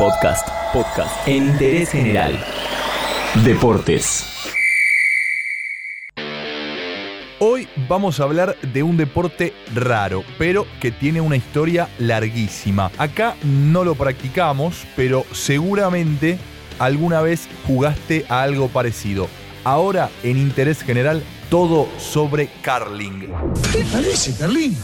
Podcast, podcast en interés general. Deportes. Hoy vamos a hablar de un deporte raro, pero que tiene una historia larguísima. Acá no lo practicamos, pero seguramente alguna vez jugaste a algo parecido. Ahora, en interés general, todo sobre curling. ¿Qué parece, Carlín?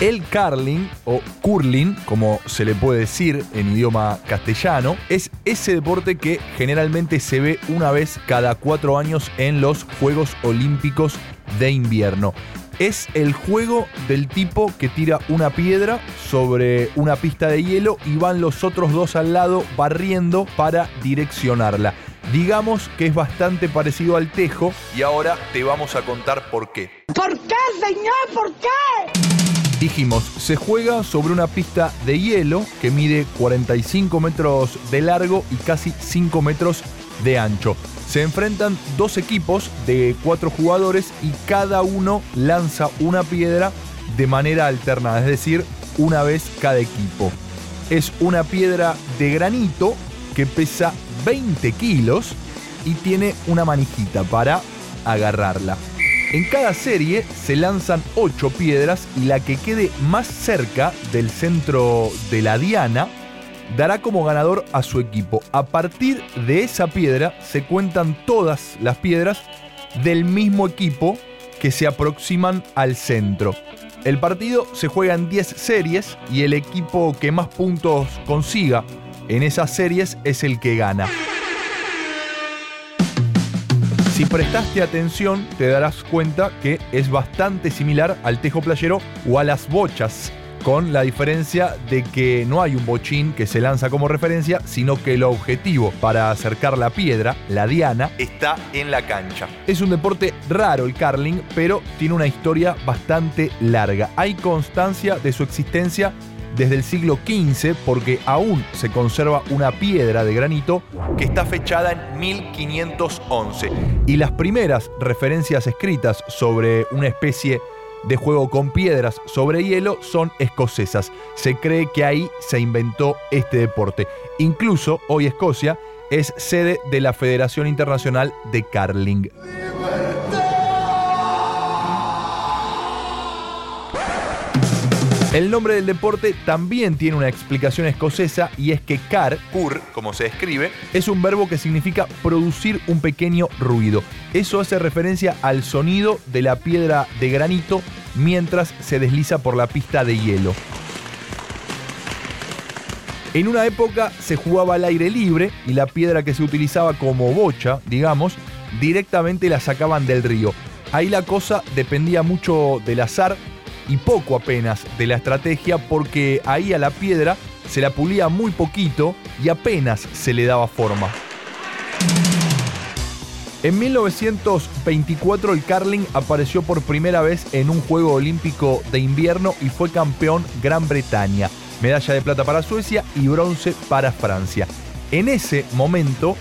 El curling o curling, como se le puede decir en idioma castellano, es ese deporte que generalmente se ve una vez cada cuatro años en los Juegos Olímpicos de invierno. Es el juego del tipo que tira una piedra sobre una pista de hielo y van los otros dos al lado barriendo para direccionarla. Digamos que es bastante parecido al tejo y ahora te vamos a contar por qué. ¿Por qué, señor? ¿Por qué? Dijimos, se juega sobre una pista de hielo que mide 45 metros de largo y casi 5 metros de ancho. Se enfrentan dos equipos de cuatro jugadores y cada uno lanza una piedra de manera alternada, es decir, una vez cada equipo. Es una piedra de granito que pesa 20 kilos y tiene una manijita para agarrarla. En cada serie se lanzan 8 piedras y la que quede más cerca del centro de la diana dará como ganador a su equipo. A partir de esa piedra se cuentan todas las piedras del mismo equipo que se aproximan al centro. El partido se juega en 10 series y el equipo que más puntos consiga en esas series es el que gana. Si prestaste atención, te darás cuenta que es bastante similar al tejo playero o a las bochas, con la diferencia de que no hay un bochín que se lanza como referencia, sino que el objetivo para acercar la piedra, la diana, está en la cancha. Es un deporte raro el curling, pero tiene una historia bastante larga. Hay constancia de su existencia desde el siglo XV porque aún se conserva una piedra de granito que está fechada en 1511. Y las primeras referencias escritas sobre una especie de juego con piedras sobre hielo son escocesas. Se cree que ahí se inventó este deporte. Incluso hoy Escocia es sede de la Federación Internacional de Curling. El nombre del deporte también tiene una explicación escocesa y es que car, cur, como se escribe, es un verbo que significa producir un pequeño ruido. Eso hace referencia al sonido de la piedra de granito mientras se desliza por la pista de hielo. En una época se jugaba al aire libre y la piedra que se utilizaba como bocha, digamos, directamente la sacaban del río. Ahí la cosa dependía mucho del azar y poco apenas de la estrategia porque ahí a la piedra se la pulía muy poquito y apenas se le daba forma. En 1924 el curling apareció por primera vez en un Juego Olímpico de invierno y fue campeón Gran Bretaña. Medalla de plata para Suecia y bronce para Francia. En ese momento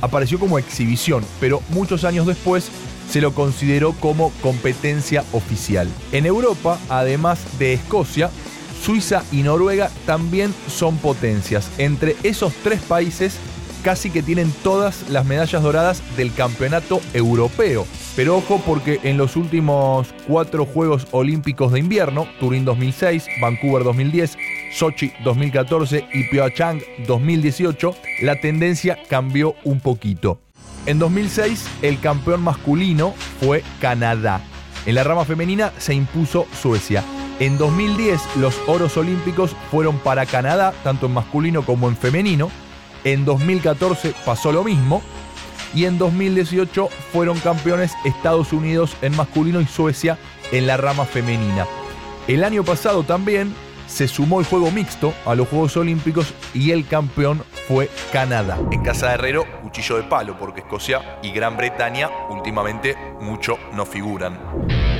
apareció como exhibición, pero muchos años después se lo consideró como competencia oficial. En Europa, además de Escocia, Suiza y Noruega también son potencias. Entre esos tres países casi que tienen todas las medallas doradas del campeonato europeo. Pero ojo porque en los últimos cuatro Juegos Olímpicos de invierno, Turín 2006, Vancouver 2010, Sochi 2014 y Pyeongchang 2018, la tendencia cambió un poquito. En 2006 el campeón masculino fue Canadá. En la rama femenina se impuso Suecia. En 2010 los oros olímpicos fueron para Canadá, tanto en masculino como en femenino. En 2014 pasó lo mismo. Y en 2018 fueron campeones Estados Unidos en masculino y Suecia en la rama femenina. El año pasado también se sumó el juego mixto a los Juegos Olímpicos y el campeón fue Canadá. En Casa de Herrero, cuchillo de palo, porque Escocia y Gran Bretaña últimamente mucho no figuran.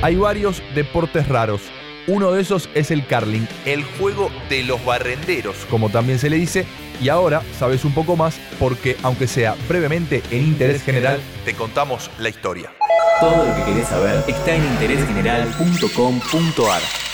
Hay varios deportes raros. Uno de esos es el curling, el juego de los barrenderos, como también se le dice, y ahora sabes un poco más porque, aunque sea brevemente en interés general, te contamos la historia. Todo lo que querés saber está en interésgeneral.com.ar.